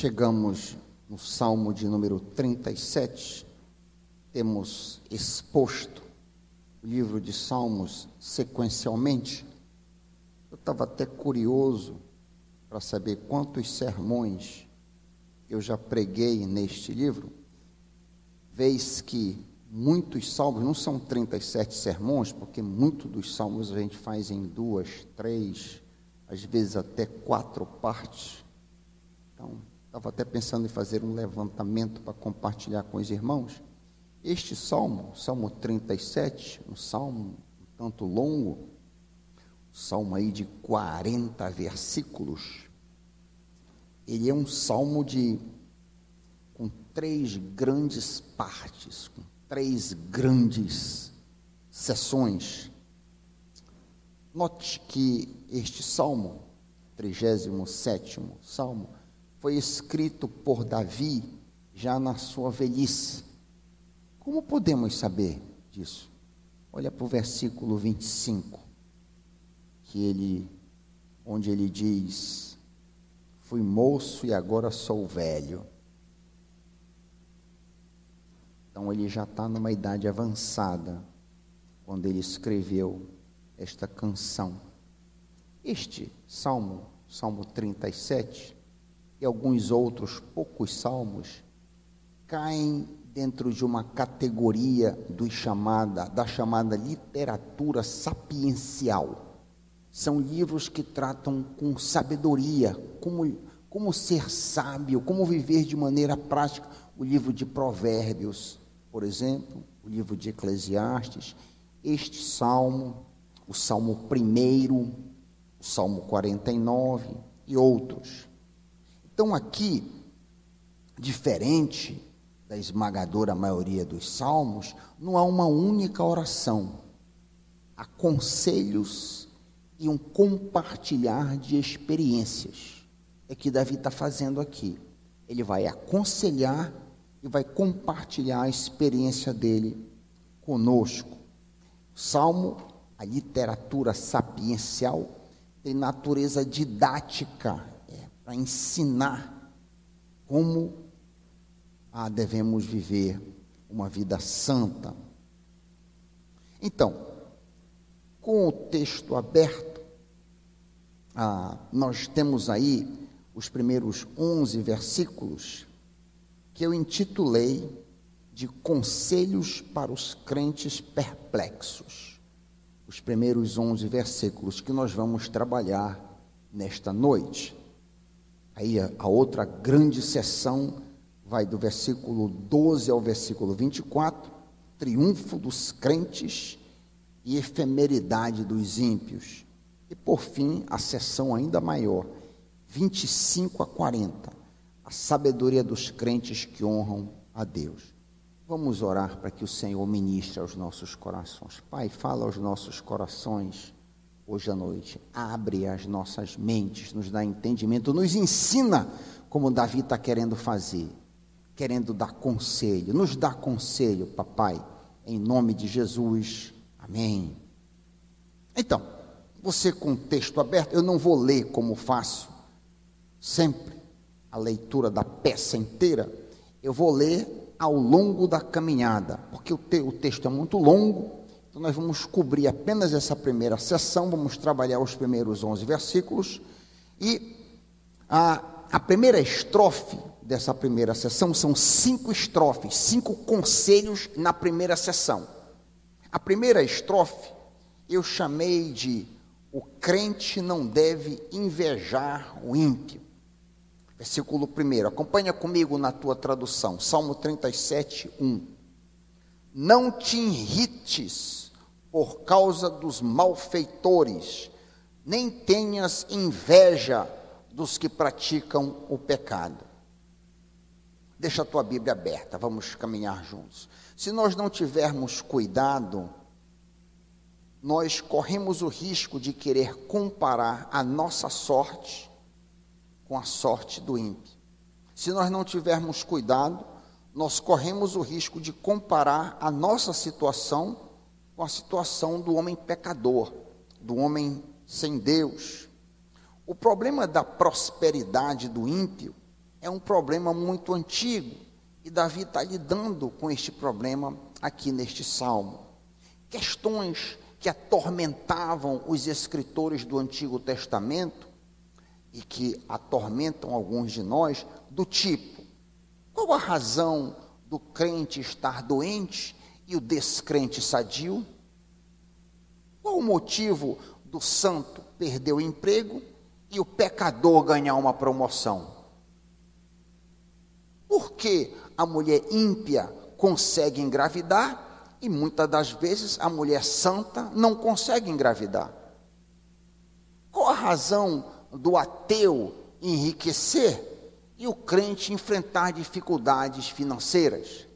chegamos no Salmo de número 37, temos exposto o livro de Salmos sequencialmente. Eu estava até curioso para saber quantos sermões eu já preguei neste livro, vez que muitos salmos, não são 37 sermões, porque muito dos salmos a gente faz em duas, três, às vezes até quatro partes. Então, estava até pensando em fazer um levantamento para compartilhar com os irmãos. Este salmo, Salmo 37, um salmo um tanto longo, um salmo aí de 40 versículos, ele é um salmo de com três grandes partes, com três grandes sessões. Note que este salmo, 37 salmo, foi escrito por Davi já na sua velhice. Como podemos saber disso? Olha para o versículo 25, que ele, onde ele diz: Fui moço e agora sou velho. Então ele já está numa idade avançada quando ele escreveu esta canção. Este salmo, Salmo 37, e alguns outros poucos salmos caem dentro de uma categoria do chamada, da chamada literatura sapiencial. São livros que tratam com sabedoria, como, como ser sábio, como viver de maneira prática. O livro de Provérbios, por exemplo, o livro de Eclesiastes, este salmo, o Salmo 1, o Salmo 49 e outros. Então, aqui, diferente da esmagadora maioria dos salmos, não há uma única oração. Há conselhos e um compartilhar de experiências. É que Davi está fazendo aqui. Ele vai aconselhar e vai compartilhar a experiência dele conosco. O salmo, a literatura sapiencial, tem natureza didática, para ensinar como ah, devemos viver uma vida santa. Então, com o texto aberto, ah, nós temos aí os primeiros 11 versículos que eu intitulei de Conselhos para os Crentes Perplexos. Os primeiros 11 versículos que nós vamos trabalhar nesta noite. Aí a, outra grande sessão vai do versículo 12 ao versículo 24, triunfo dos crentes e efemeridade dos ímpios. E por fim, a sessão ainda maior, 25 a 40, a sabedoria dos crentes que honram a Deus. Vamos orar para que o Senhor ministre aos nossos corações. Pai, fala aos nossos corações hoje à noite. Abre as nossas mentes, nos dá entendimento, nos ensina como Davi está querendo fazer querendo dar conselho. Nos dá conselho, papai, em nome de Jesus. Amém. Então, você com o texto aberto, eu não vou ler como faço sempre a leitura da peça inteira, eu vou ler ao longo da caminhada, porque o, te, o texto é muito longo, então nós vamos cobrir apenas essa primeira sessão, vamos trabalhar os primeiros 11 versículos, e a, a primeira estrofe dessa primeira sessão são cinco estrofes, cinco conselhos na primeira sessão. A primeira estrofe eu chamei de o crente não deve invejar o ímpio. Versículo 1, acompanha comigo na tua tradução, Salmo 37, 1. Não te irrites por causa dos malfeitores, nem tenhas inveja dos que praticam o pecado. Deixa a tua Bíblia aberta, vamos caminhar juntos. Se nós não tivermos cuidado, nós corremos o risco de querer comparar a nossa sorte com a sorte do ímpio. Se nós não tivermos cuidado, nós corremos o risco de comparar a nossa situação com a situação do homem pecador, do homem sem Deus. O problema da prosperidade do ímpio é um problema muito antigo e Davi está lidando com este problema aqui neste salmo. Questões que atormentavam os escritores do Antigo Testamento e que atormentam alguns de nós, do tipo: qual a razão do crente estar doente e o descrente sadio? Qual o motivo do santo perder o emprego e o pecador ganhar uma promoção? Por que a mulher ímpia consegue engravidar e muitas das vezes a mulher santa não consegue engravidar? Qual a razão do ateu enriquecer e o crente enfrentar dificuldades financeiras?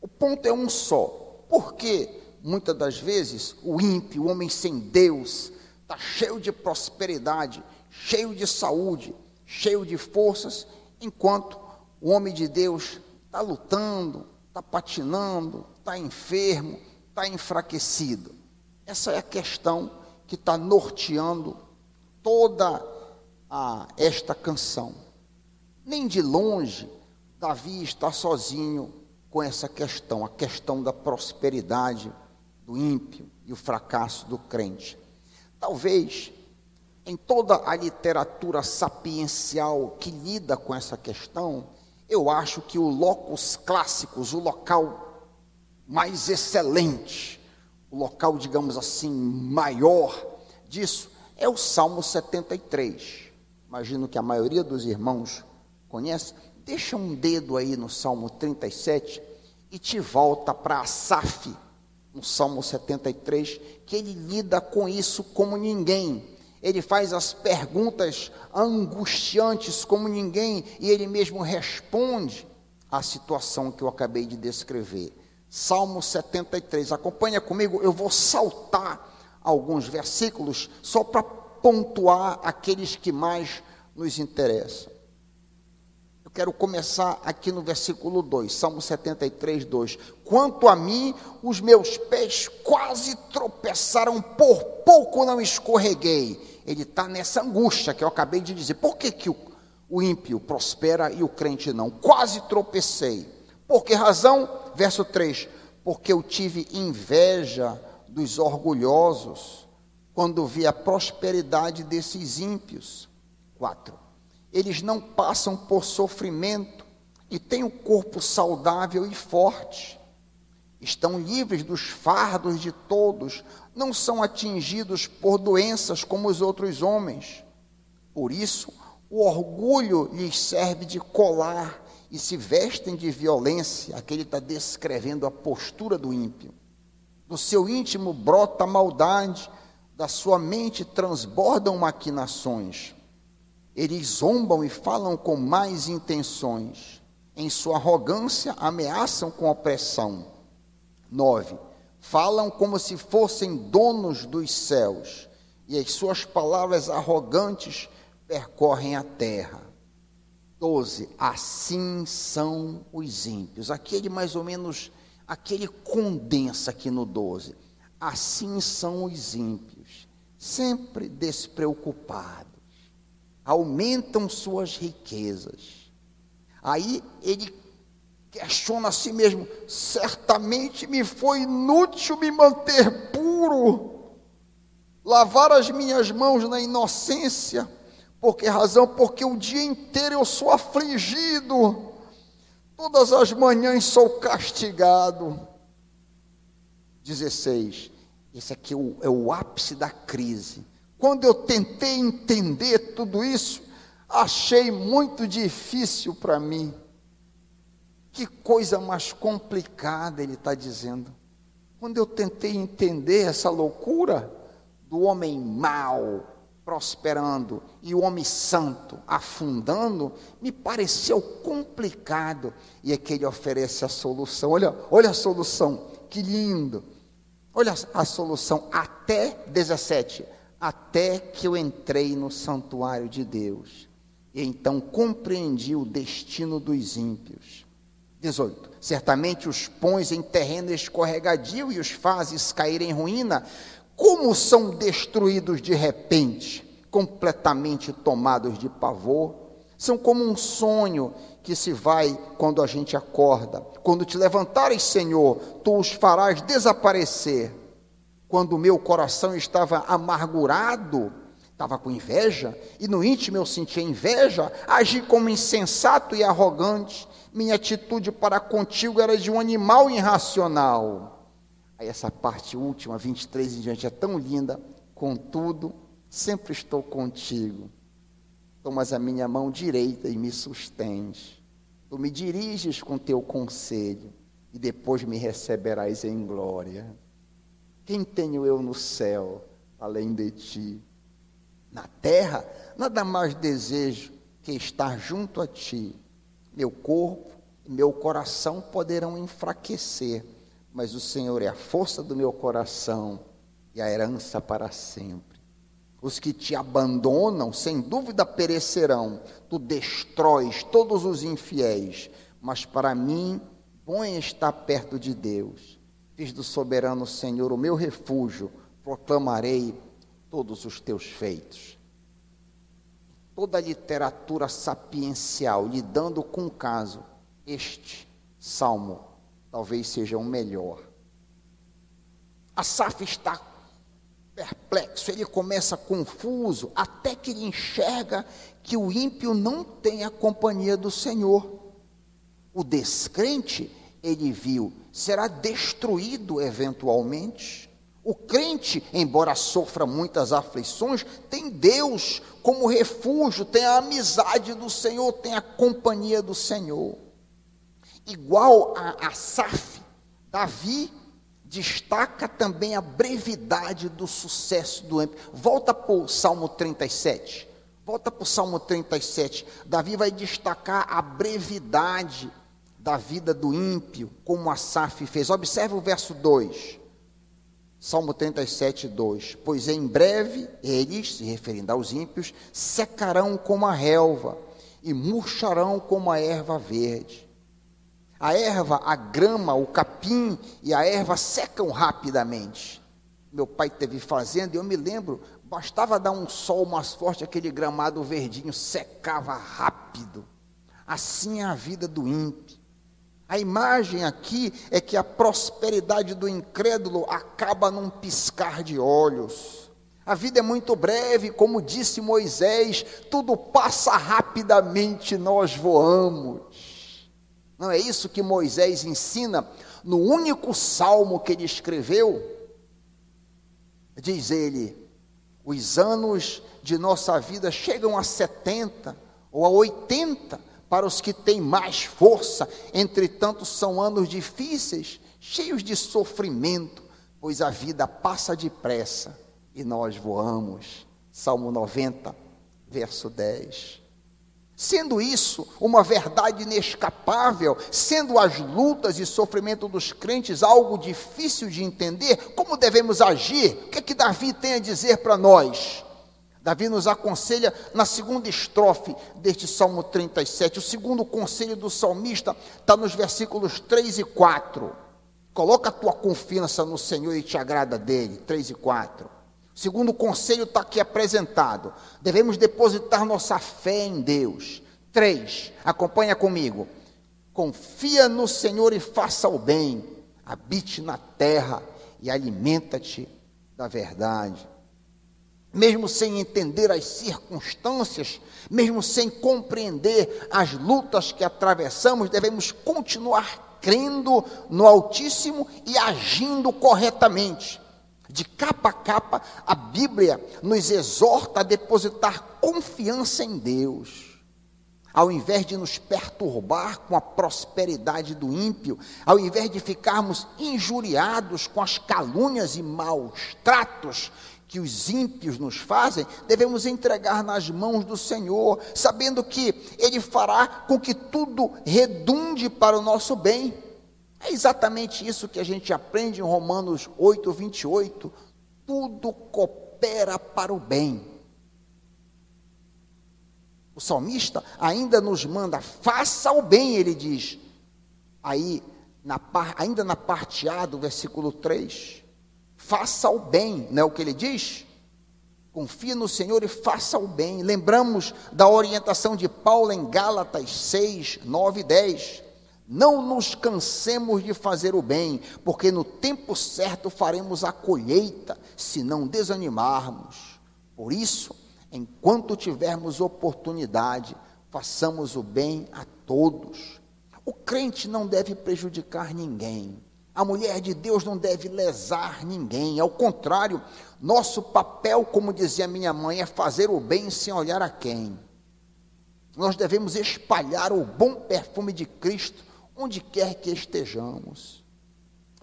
O ponto é um só. Por que muitas das vezes o ímpio, o homem sem Deus, está cheio de prosperidade, cheio de saúde, cheio de forças, enquanto o homem de Deus está lutando, está patinando, está enfermo, está enfraquecido. Essa é a questão que está norteando toda a, esta canção. Nem de longe Davi está sozinho com essa questão, a questão da prosperidade do ímpio e o fracasso do crente. Talvez em toda a literatura sapiencial que lida com essa questão, eu acho que o locus clássicos, o local mais excelente, o local, digamos assim, maior disso, é o Salmo 73. Imagino que a maioria dos irmãos conhece. Deixa um dedo aí no Salmo 37 e te volta para Asaf, no Salmo 73, que ele lida com isso como ninguém ele faz as perguntas angustiantes como ninguém e ele mesmo responde à situação que eu acabei de descrever. Salmo 73. Acompanha comigo, eu vou saltar alguns versículos só para pontuar aqueles que mais nos interessam. Quero começar aqui no versículo 2, Salmo 73, 2. Quanto a mim, os meus pés quase tropeçaram, por pouco não escorreguei ele está nessa angústia que eu acabei de dizer. Por que, que o, o ímpio prospera e o crente não? Quase tropecei. Por que razão? Verso 3: Porque eu tive inveja dos orgulhosos quando vi a prosperidade desses ímpios. 4. Eles não passam por sofrimento e têm o corpo saudável e forte. Estão livres dos fardos de todos, não são atingidos por doenças como os outros homens. Por isso, o orgulho lhes serve de colar e se vestem de violência. Aqui ele está descrevendo a postura do ímpio. Do seu íntimo brota maldade, da sua mente transbordam maquinações. Eles zombam e falam com mais intenções. Em sua arrogância, ameaçam com opressão. 9 falam como se fossem donos dos céus, e as suas palavras arrogantes percorrem a terra. 12. Assim são os ímpios. Aquele mais ou menos, aquele condensa aqui no 12. Assim são os ímpios, sempre despreocupados, aumentam suas riquezas. Aí ele questiona a si mesmo: certamente me foi inútil me manter puro, lavar as minhas mãos na inocência. Por que razão? Porque o dia inteiro eu sou afligido, todas as manhãs sou castigado. 16. Esse aqui é o, é o ápice da crise. Quando eu tentei entender tudo isso, achei muito difícil para mim. Que coisa mais complicada ele está dizendo. Quando eu tentei entender essa loucura do homem mau prosperando e o homem santo afundando, me pareceu complicado. E é que ele oferece a solução. Olha, olha a solução, que lindo. Olha a solução, até 17. Até que eu entrei no santuário de Deus. E então compreendi o destino dos ímpios 18. Certamente os pões em terreno escorregadio e os fazes cair em ruína, como são destruídos de repente, completamente tomados de pavor. São como um sonho que se vai quando a gente acorda. Quando te levantares, Senhor, tu os farás desaparecer. Quando o meu coração estava amargurado, estava com inveja, e no íntimo eu sentia inveja, agi como insensato e arrogante. Minha atitude para contigo era de um animal irracional. Aí essa parte última, 23 em diante, é tão linda. Contudo, sempre estou contigo tomas a minha mão direita e me sustens. Tu me diriges com teu conselho e depois me receberás em glória. Quem tenho eu no céu além de ti? Na terra, nada mais desejo que estar junto a ti. Meu corpo e meu coração poderão enfraquecer, mas o Senhor é a força do meu coração e a herança para sempre. Os que te abandonam, sem dúvida perecerão. Tu destróis todos os infiéis. Mas para mim, bom é estar perto de Deus. Fiz do soberano Senhor o meu refúgio. Proclamarei todos os teus feitos. Toda a literatura sapiencial lidando com o caso, este salmo talvez seja o melhor. Asaf está perplexo, ele começa confuso, até que ele enxerga que o ímpio não tem a companhia do Senhor. O descrente, ele viu, será destruído eventualmente. O crente, embora sofra muitas aflições, tem Deus como refúgio, tem a amizade do Senhor, tem a companhia do Senhor. Igual a Asaf, Davi destaca também a brevidade do sucesso do ímpio. Volta para o Salmo 37. Volta para o Salmo 37. Davi vai destacar a brevidade da vida do ímpio, como Asaf fez. Observe o verso 2. Salmo 37, 2. Pois em breve eles, se referindo aos ímpios, secarão como a relva e murcharão como a erva verde. A erva, a grama, o capim e a erva secam rapidamente. Meu pai teve fazenda e eu me lembro, bastava dar um sol mais forte, aquele gramado verdinho secava rápido. Assim é a vida do ímpio. A imagem aqui é que a prosperidade do incrédulo acaba num piscar de olhos. A vida é muito breve, como disse Moisés, tudo passa rapidamente, nós voamos. Não é isso que Moisés ensina no único salmo que ele escreveu? Diz ele: os anos de nossa vida chegam a 70 ou a 80 para os que têm mais força, entretanto, são anos difíceis, cheios de sofrimento, pois a vida passa depressa e nós voamos. Salmo 90, verso 10. Sendo isso uma verdade inescapável, sendo as lutas e sofrimento dos crentes algo difícil de entender, como devemos agir? O que é que Davi tem a dizer para nós? Davi nos aconselha na segunda estrofe deste Salmo 37. O segundo conselho do salmista está nos versículos 3 e 4. Coloca a tua confiança no Senhor e te agrada dele. 3 e 4. Segundo o conselho está aqui apresentado, devemos depositar nossa fé em Deus. Três, acompanha comigo. Confia no Senhor e faça o bem. Habite na terra e alimenta-te da verdade. Mesmo sem entender as circunstâncias, mesmo sem compreender as lutas que atravessamos, devemos continuar crendo no Altíssimo e agindo corretamente. De capa a capa, a Bíblia nos exorta a depositar confiança em Deus. Ao invés de nos perturbar com a prosperidade do ímpio, ao invés de ficarmos injuriados com as calúnias e maus tratos que os ímpios nos fazem, devemos entregar nas mãos do Senhor, sabendo que Ele fará com que tudo redunde para o nosso bem. É exatamente isso que a gente aprende em Romanos 8, 28. Tudo coopera para o bem. O salmista ainda nos manda, faça o bem, ele diz. Aí, na, ainda na parte A do versículo 3, faça o bem, não é o que ele diz? Confie no Senhor e faça o bem. Lembramos da orientação de Paulo em Gálatas 6, 9 e 10. Não nos cansemos de fazer o bem, porque no tempo certo faremos a colheita, se não desanimarmos. Por isso, enquanto tivermos oportunidade, façamos o bem a todos. O crente não deve prejudicar ninguém. A mulher de Deus não deve lesar ninguém. Ao contrário, nosso papel, como dizia minha mãe, é fazer o bem sem olhar a quem. Nós devemos espalhar o bom perfume de Cristo onde quer que estejamos.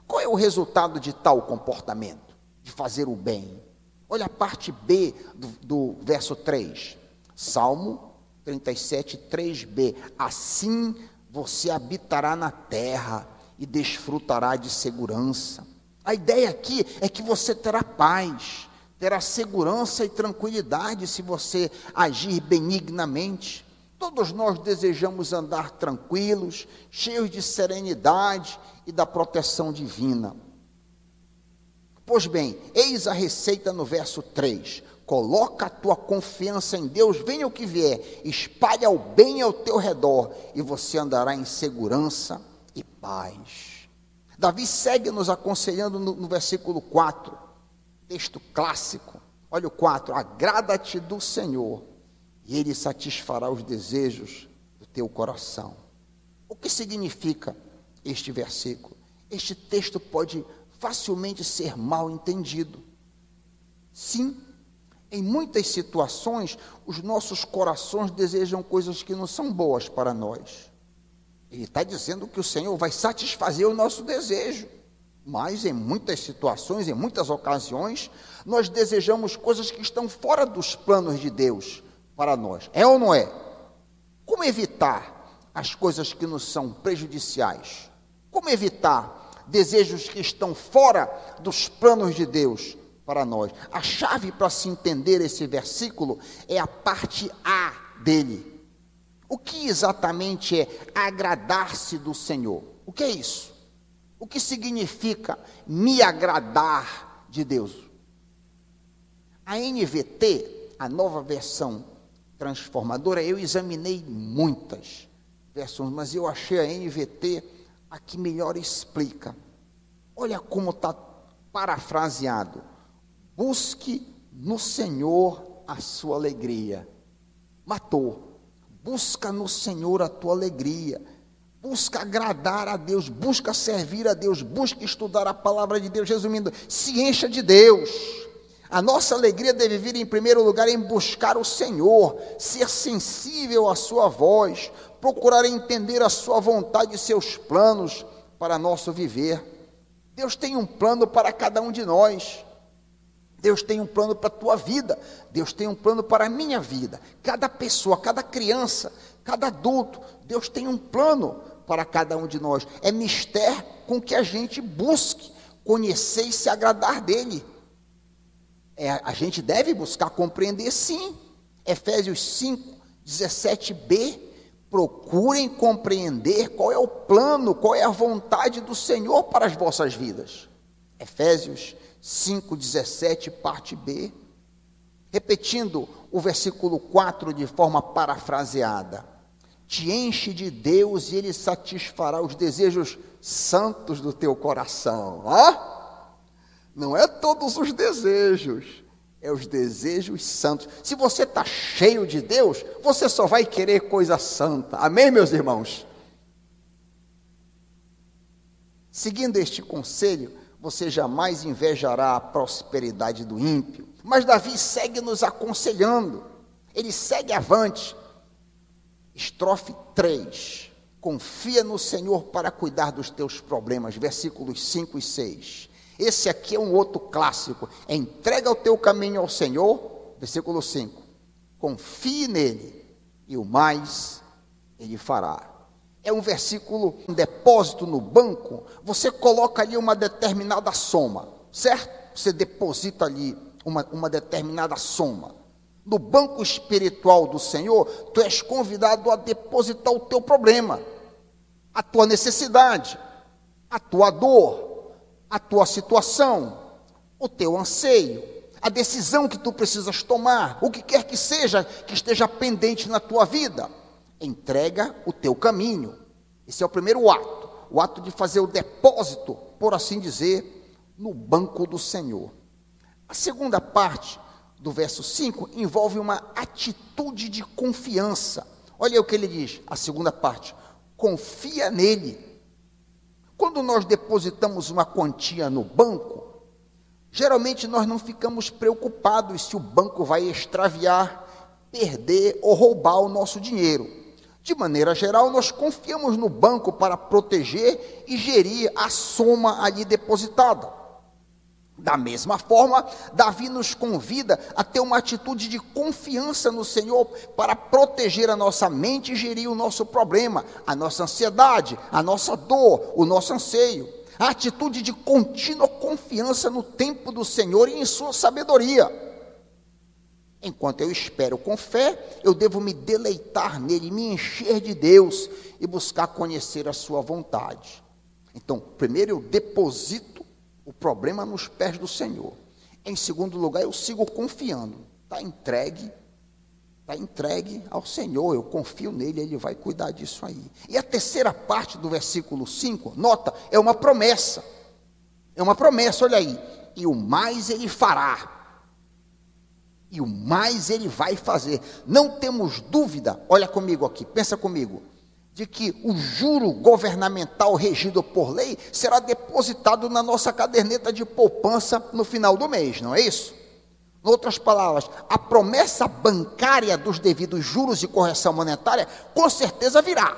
Qual é o resultado de tal comportamento? De fazer o bem. Olha a parte B do, do verso 3. Salmo 37, 3b. Assim você habitará na terra e desfrutará de segurança. A ideia aqui é que você terá paz, terá segurança e tranquilidade se você agir benignamente. Todos nós desejamos andar tranquilos, cheios de serenidade e da proteção divina. Pois bem, eis a receita no verso 3. Coloca a tua confiança em Deus, venha o que vier, espalha o bem ao teu redor e você andará em segurança e paz. Davi segue nos aconselhando no, no versículo 4, texto clássico. Olha o 4: agrada-te do Senhor e Ele satisfará os desejos do teu coração. O que significa este versículo? Este texto pode facilmente ser mal entendido. Sim, em muitas situações, os nossos corações desejam coisas que não são boas para nós. Ele está dizendo que o Senhor vai satisfazer o nosso desejo. Mas em muitas situações, em muitas ocasiões, nós desejamos coisas que estão fora dos planos de Deus para nós. É ou não é? Como evitar as coisas que nos são prejudiciais? Como evitar desejos que estão fora dos planos de Deus para nós? A chave para se entender esse versículo é a parte A dele. O que exatamente é agradar-se do Senhor? O que é isso? O que significa me agradar de Deus? A NVT, a nova versão transformadora, eu examinei muitas versões, mas eu achei a NVT a que melhor explica. Olha como está parafraseado. Busque no Senhor a sua alegria. Matou. Busca no Senhor a tua alegria. Busca agradar a Deus, busca servir a Deus, busca estudar a palavra de Deus. Resumindo, se encha de Deus a nossa alegria deve vir em primeiro lugar em buscar o Senhor, ser sensível à Sua voz, procurar entender a Sua vontade e seus planos para nosso viver. Deus tem um plano para cada um de nós. Deus tem um plano para a tua vida. Deus tem um plano para a minha vida. Cada pessoa, cada criança, cada adulto, Deus tem um plano para cada um de nós. É mistério com que a gente busque conhecer e se agradar dele. É, a gente deve buscar compreender sim. Efésios 5, 17b. Procurem compreender qual é o plano, qual é a vontade do Senhor para as vossas vidas. Efésios 5, 17, parte B. Repetindo o versículo 4 de forma parafraseada. Te enche de Deus e Ele satisfará os desejos santos do teu coração. Ah? Não é todos os desejos, é os desejos santos. Se você está cheio de Deus, você só vai querer coisa santa. Amém, meus irmãos? Seguindo este conselho, você jamais invejará a prosperidade do ímpio. Mas Davi segue nos aconselhando, ele segue avante. Estrofe 3. Confia no Senhor para cuidar dos teus problemas. Versículos 5 e 6. Esse aqui é um outro clássico. Entrega o teu caminho ao Senhor, versículo 5. Confie nele e o mais ele fará. É um versículo, um depósito no banco, você coloca ali uma determinada soma, certo? Você deposita ali uma, uma determinada soma. No banco espiritual do Senhor, tu és convidado a depositar o teu problema, a tua necessidade, a tua dor, a tua situação, o teu anseio, a decisão que tu precisas tomar, o que quer que seja que esteja pendente na tua vida. Entrega o teu caminho. Esse é o primeiro ato, o ato de fazer o depósito, por assim dizer, no banco do Senhor. A segunda parte do verso 5 envolve uma atitude de confiança. Olha o que ele diz, a segunda parte: confia nele. Quando nós depositamos uma quantia no banco, geralmente nós não ficamos preocupados se o banco vai extraviar, perder ou roubar o nosso dinheiro. De maneira geral, nós confiamos no banco para proteger e gerir a soma ali depositada. Da mesma forma, Davi nos convida a ter uma atitude de confiança no Senhor para proteger a nossa mente e gerir o nosso problema, a nossa ansiedade, a nossa dor, o nosso anseio. A atitude de contínua confiança no tempo do Senhor e em Sua sabedoria. Enquanto eu espero com fé, eu devo me deleitar nele, me encher de Deus e buscar conhecer a Sua vontade. Então, primeiro eu deposito o problema nos pés do Senhor. Em segundo lugar, eu sigo confiando. Está entregue, está entregue ao Senhor. Eu confio nele, ele vai cuidar disso aí. E a terceira parte do versículo 5, nota, é uma promessa. É uma promessa, olha aí. E o mais ele fará. E o mais ele vai fazer. Não temos dúvida, olha comigo aqui, pensa comigo de que o juro governamental regido por lei será depositado na nossa caderneta de poupança no final do mês, não é isso? Em outras palavras, a promessa bancária dos devidos juros e correção monetária com certeza virá.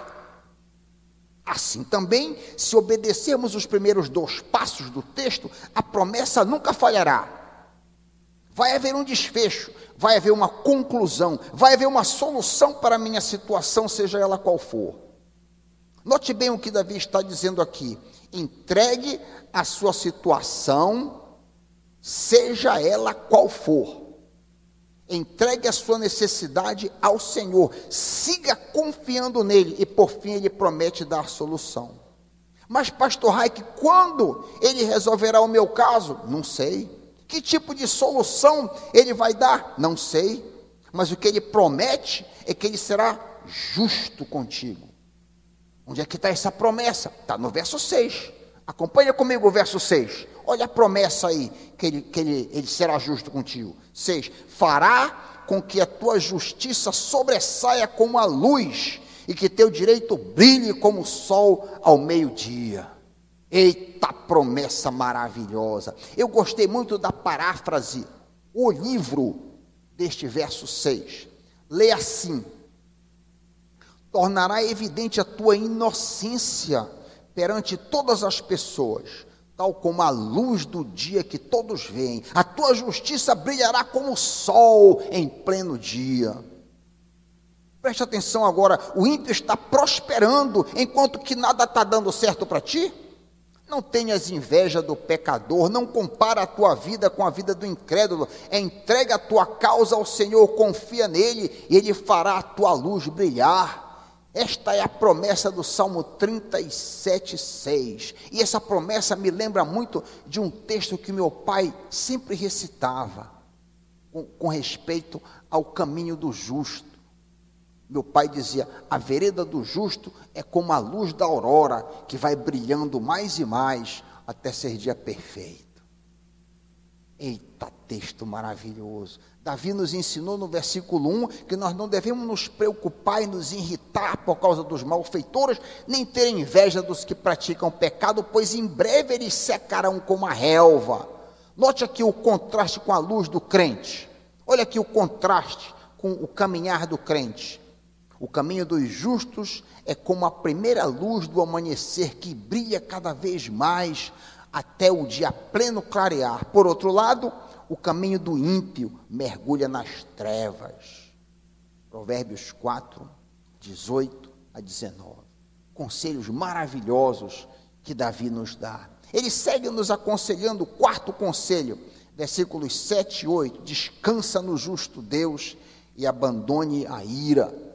Assim também, se obedecermos os primeiros dois passos do texto, a promessa nunca falhará. Vai haver um desfecho, vai haver uma conclusão, vai haver uma solução para a minha situação, seja ela qual for. Note bem o que Davi está dizendo aqui. Entregue a sua situação, seja ela qual for. Entregue a sua necessidade ao Senhor. Siga confiando nele e por fim ele promete dar solução. Mas, pastor Raik, quando ele resolverá o meu caso? Não sei. Que tipo de solução ele vai dar? Não sei. Mas o que ele promete é que ele será justo contigo. Onde é que está essa promessa? Está no verso 6. Acompanha comigo o verso 6. Olha a promessa aí, que ele, que ele, ele será justo contigo. 6. Fará com que a tua justiça sobressaia como a luz e que teu direito brilhe como o sol ao meio-dia. Eita promessa maravilhosa. Eu gostei muito da paráfrase, o livro deste verso 6. Lê assim: tornará evidente a tua inocência perante todas as pessoas, tal como a luz do dia que todos veem. A tua justiça brilhará como o sol em pleno dia. Preste atenção agora, o ímpio está prosperando enquanto que nada está dando certo para ti? Não tenhas inveja do pecador, não compara a tua vida com a vida do incrédulo. Entrega a tua causa ao Senhor, confia nele e ele fará a tua luz brilhar. Esta é a promessa do Salmo 37, 6. E essa promessa me lembra muito de um texto que meu pai sempre recitava, com, com respeito ao caminho do justo. Meu pai dizia: a vereda do justo é como a luz da aurora, que vai brilhando mais e mais até ser dia perfeito. Eita, texto maravilhoso. Davi nos ensinou no versículo 1 que nós não devemos nos preocupar e nos irritar por causa dos malfeitores, nem ter inveja dos que praticam pecado, pois em breve eles secarão como a relva. Note aqui o contraste com a luz do crente. Olha aqui o contraste com o caminhar do crente. O caminho dos justos é como a primeira luz do amanhecer que brilha cada vez mais até o dia pleno clarear. Por outro lado, o caminho do ímpio mergulha nas trevas. Provérbios 4, 18 a 19. Conselhos maravilhosos que Davi nos dá. Ele segue nos aconselhando o quarto conselho, versículos 7 e 8. Descansa no justo Deus e abandone a ira.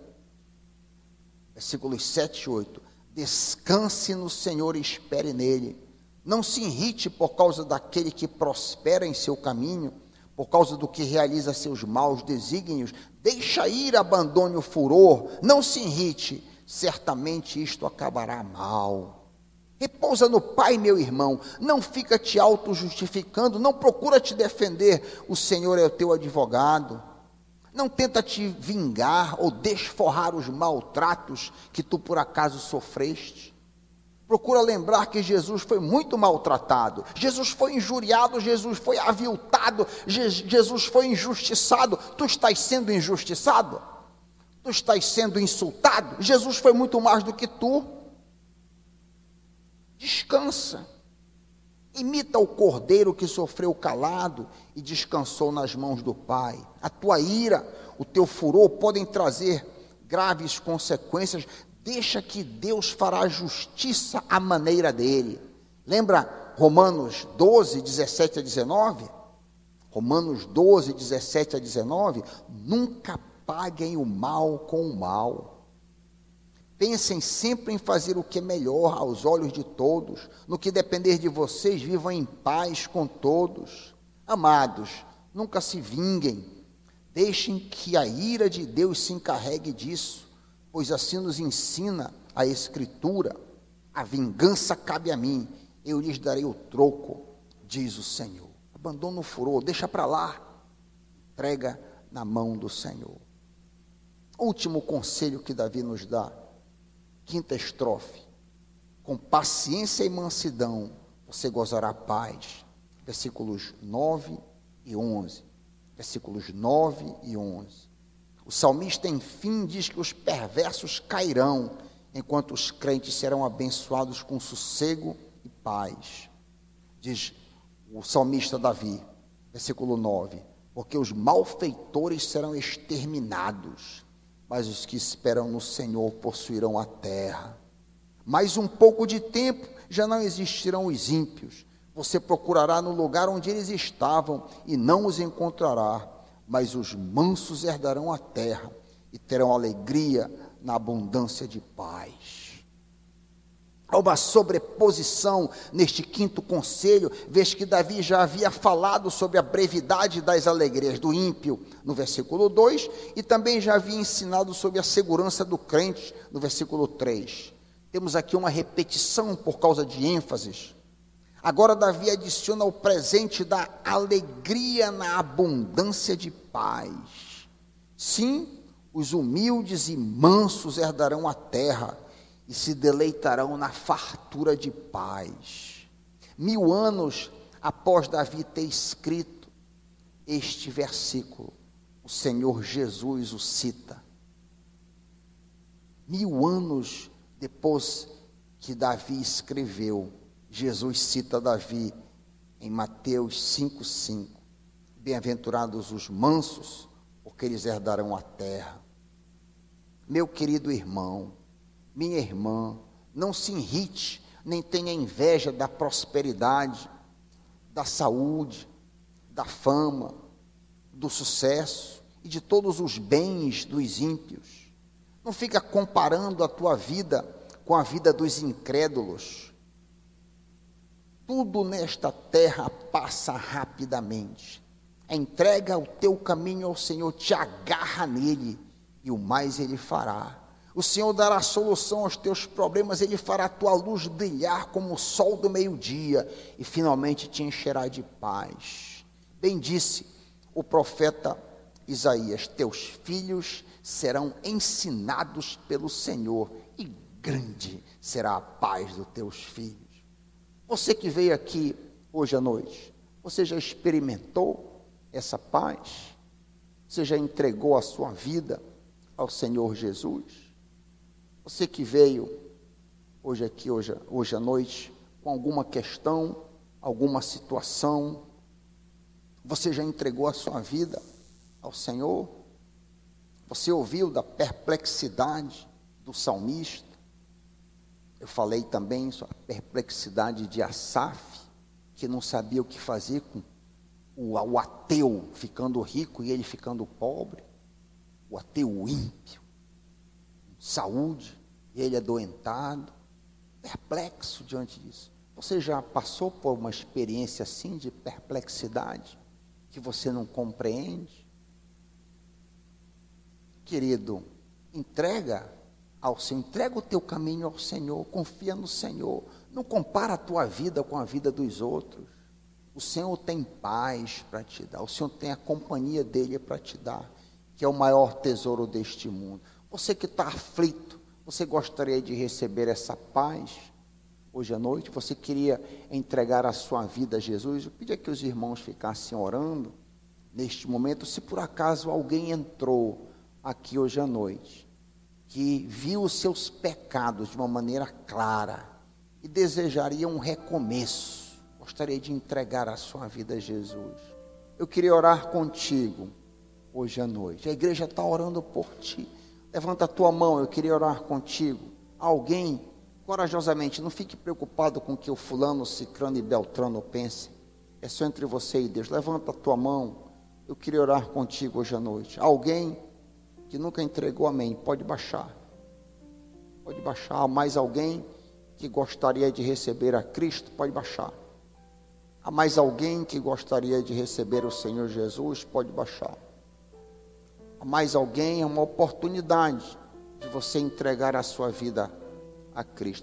Versículos 7 e 8. Descanse no Senhor e espere nele. Não se irrite por causa daquele que prospera em seu caminho, por causa do que realiza seus maus desígnios, deixa ir, abandone o furor, não se irrite, certamente isto acabará mal. Repousa no Pai, meu irmão, não fica te auto-justificando, não procura te defender, o Senhor é o teu advogado. Não tenta te vingar ou desforrar os maltratos que tu por acaso sofreste. Procura lembrar que Jesus foi muito maltratado, Jesus foi injuriado, Jesus foi aviltado, Jesus foi injustiçado. Tu estás sendo injustiçado? Tu estás sendo insultado? Jesus foi muito mais do que tu. Descansa. Imita o cordeiro que sofreu calado e descansou nas mãos do Pai. A tua ira, o teu furor podem trazer graves consequências. Deixa que Deus fará justiça à maneira dele. Lembra Romanos 12, 17 a 19? Romanos 12, 17 a 19. Nunca paguem o mal com o mal. Pensem sempre em fazer o que é melhor aos olhos de todos. No que depender de vocês, vivam em paz com todos. Amados, nunca se vinguem. Deixem que a ira de Deus se encarregue disso pois assim nos ensina a Escritura: a vingança cabe a mim, eu lhes darei o troco, diz o Senhor. Abandona o furor, deixa para lá, entrega na mão do Senhor. Último conselho que Davi nos dá, quinta estrofe: com paciência e mansidão você gozará paz. Versículos 9 e 11. Versículos 9 e 11. O salmista, enfim, diz que os perversos cairão, enquanto os crentes serão abençoados com sossego e paz. Diz o salmista Davi, versículo 9: Porque os malfeitores serão exterminados, mas os que esperam no Senhor possuirão a terra. Mais um pouco de tempo já não existirão os ímpios. Você procurará no lugar onde eles estavam e não os encontrará mas os mansos herdarão a terra e terão alegria na abundância de paz. Há uma sobreposição neste quinto conselho, vez que Davi já havia falado sobre a brevidade das alegrias do ímpio, no versículo 2, e também já havia ensinado sobre a segurança do crente, no versículo 3. Temos aqui uma repetição por causa de ênfases. Agora, Davi adiciona o presente da alegria na abundância de paz. Sim, os humildes e mansos herdarão a terra e se deleitarão na fartura de paz. Mil anos após Davi ter escrito este versículo, o Senhor Jesus o cita. Mil anos depois que Davi escreveu, Jesus cita Davi em Mateus 5,5. Bem-aventurados os mansos, porque eles herdarão a terra. Meu querido irmão, minha irmã, não se irrite, nem tenha inveja da prosperidade, da saúde, da fama, do sucesso e de todos os bens dos ímpios. Não fica comparando a tua vida com a vida dos incrédulos tudo nesta terra passa rapidamente. Entrega o teu caminho ao Senhor, te agarra nele, e o mais ele fará. O Senhor dará solução aos teus problemas, ele fará a tua luz brilhar como o sol do meio-dia, e finalmente te encherá de paz. Bem disse o profeta Isaías: Teus filhos serão ensinados pelo Senhor, e grande será a paz dos teus filhos. Você que veio aqui hoje à noite, você já experimentou essa paz? Você já entregou a sua vida ao Senhor Jesus? Você que veio hoje aqui, hoje, hoje à noite, com alguma questão, alguma situação, você já entregou a sua vida ao Senhor? Você ouviu da perplexidade do salmista? Eu falei também sobre a perplexidade de Asaf, que não sabia o que fazer com o, o ateu ficando rico e ele ficando pobre. O ateu ímpio, saúde, e ele adoentado, perplexo diante disso. Você já passou por uma experiência assim de perplexidade, que você não compreende? Querido, entrega ao Senhor, entrega o teu caminho ao Senhor, confia no Senhor. Não compara a tua vida com a vida dos outros. O Senhor tem paz para te dar, o Senhor tem a companhia dele para te dar, que é o maior tesouro deste mundo. Você que está aflito, você gostaria de receber essa paz hoje à noite? Você queria entregar a sua vida a Jesus? Eu pedia que os irmãos ficassem orando neste momento. Se por acaso alguém entrou aqui hoje à noite, que viu os seus pecados de uma maneira clara e desejaria um recomeço, gostaria de entregar a sua vida a Jesus. Eu queria orar contigo hoje à noite. A igreja está orando por ti. Levanta a tua mão, eu queria orar contigo. Alguém, corajosamente, não fique preocupado com o que o fulano, cicrano e beltrano pensem. É só entre você e Deus. Levanta a tua mão. Eu queria orar contigo hoje à noite. Alguém que nunca entregou amém, pode baixar. Pode baixar. Mais alguém que gostaria de receber a Cristo, pode baixar. Há mais alguém que gostaria de receber o Senhor Jesus? Pode baixar. Há mais alguém? É uma oportunidade de você entregar a sua vida a Cristo.